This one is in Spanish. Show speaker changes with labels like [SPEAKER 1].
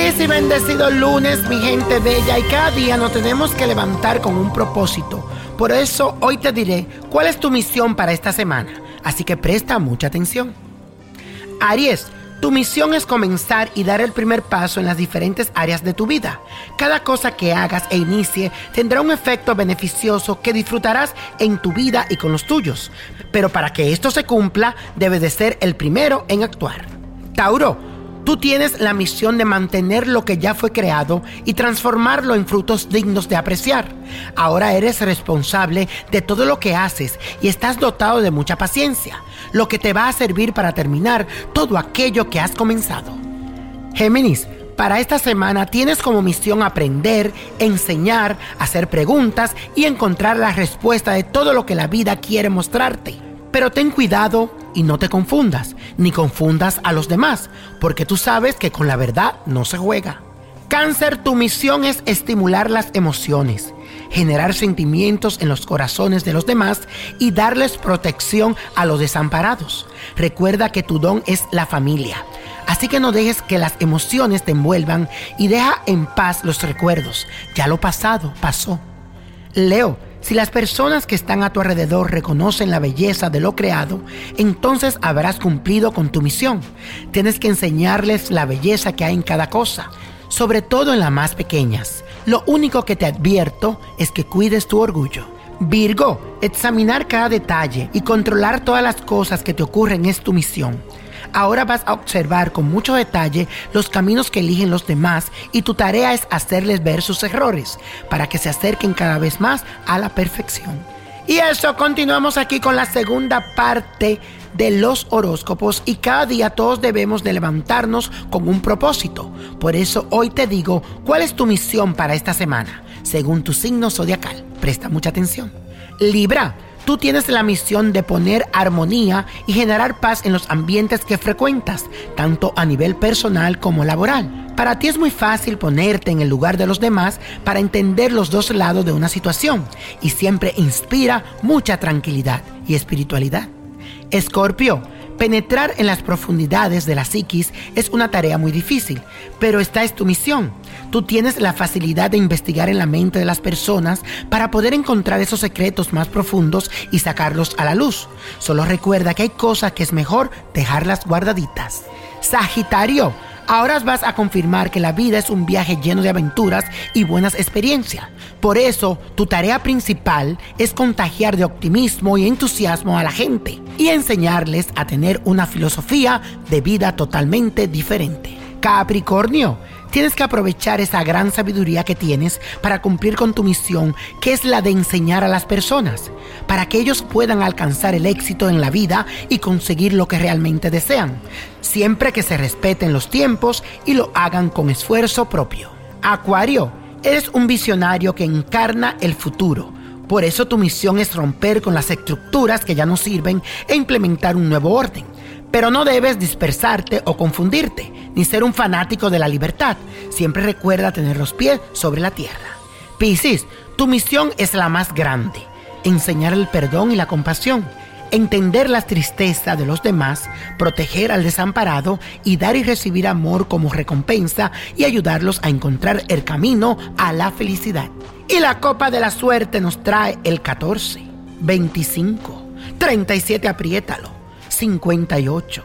[SPEAKER 1] Feliz y bendecido lunes, mi gente bella, y cada día nos tenemos que levantar con un propósito. Por eso hoy te diré cuál es tu misión para esta semana. Así que presta mucha atención. Aries, tu misión es comenzar y dar el primer paso en las diferentes áreas de tu vida. Cada cosa que hagas e inicie tendrá un efecto beneficioso que disfrutarás en tu vida y con los tuyos. Pero para que esto se cumpla, debes de ser el primero en actuar. Tauro, Tú tienes la misión de mantener lo que ya fue creado y transformarlo en frutos dignos de apreciar. Ahora eres responsable de todo lo que haces y estás dotado de mucha paciencia, lo que te va a servir para terminar todo aquello que has comenzado. Géminis, para esta semana tienes como misión aprender, enseñar, hacer preguntas y encontrar la respuesta de todo lo que la vida quiere mostrarte. Pero ten cuidado y no te confundas, ni confundas a los demás, porque tú sabes que con la verdad no se juega. Cáncer, tu misión es estimular las emociones, generar sentimientos en los corazones de los demás y darles protección a los desamparados. Recuerda que tu don es la familia. Así que no dejes que las emociones te envuelvan y deja en paz los recuerdos. Ya lo pasado pasó. Leo, si las personas que están a tu alrededor reconocen la belleza de lo creado, entonces habrás cumplido con tu misión. Tienes que enseñarles la belleza que hay en cada cosa, sobre todo en las más pequeñas. Lo único que te advierto es que cuides tu orgullo. Virgo, examinar cada detalle y controlar todas las cosas que te ocurren es tu misión. Ahora vas a observar con mucho detalle los caminos que eligen los demás y tu tarea es hacerles ver sus errores para que se acerquen cada vez más a la perfección. Y eso, continuamos aquí con la segunda parte de los horóscopos y cada día todos debemos de levantarnos con un propósito. Por eso hoy te digo cuál es tu misión para esta semana, según tu signo zodiacal. Presta mucha atención. Libra Tú tienes la misión de poner armonía y generar paz en los ambientes que frecuentas, tanto a nivel personal como laboral. Para ti es muy fácil ponerte en el lugar de los demás para entender los dos lados de una situación y siempre inspira mucha tranquilidad y espiritualidad. Escorpio, Penetrar en las profundidades de la psiquis es una tarea muy difícil, pero esta es tu misión. Tú tienes la facilidad de investigar en la mente de las personas para poder encontrar esos secretos más profundos y sacarlos a la luz. Solo recuerda que hay cosas que es mejor dejarlas guardaditas. Sagitario, Ahora vas a confirmar que la vida es un viaje lleno de aventuras y buenas experiencias. Por eso, tu tarea principal es contagiar de optimismo y entusiasmo a la gente y enseñarles a tener una filosofía de vida totalmente diferente. Capricornio, tienes que aprovechar esa gran sabiduría que tienes para cumplir con tu misión, que es la de enseñar a las personas, para que ellos puedan alcanzar el éxito en la vida y conseguir lo que realmente desean, siempre que se respeten los tiempos y lo hagan con esfuerzo propio. Acuario, eres un visionario que encarna el futuro. Por eso tu misión es romper con las estructuras que ya no sirven e implementar un nuevo orden. Pero no debes dispersarte o confundirte, ni ser un fanático de la libertad. Siempre recuerda tener los pies sobre la tierra. Piscis, tu misión es la más grande. Enseñar el perdón y la compasión. Entender la tristeza de los demás, proteger al desamparado y dar y recibir amor como recompensa y ayudarlos a encontrar el camino a la felicidad. Y la copa de la suerte nos trae el 14, 25, 37, apriétalo 58,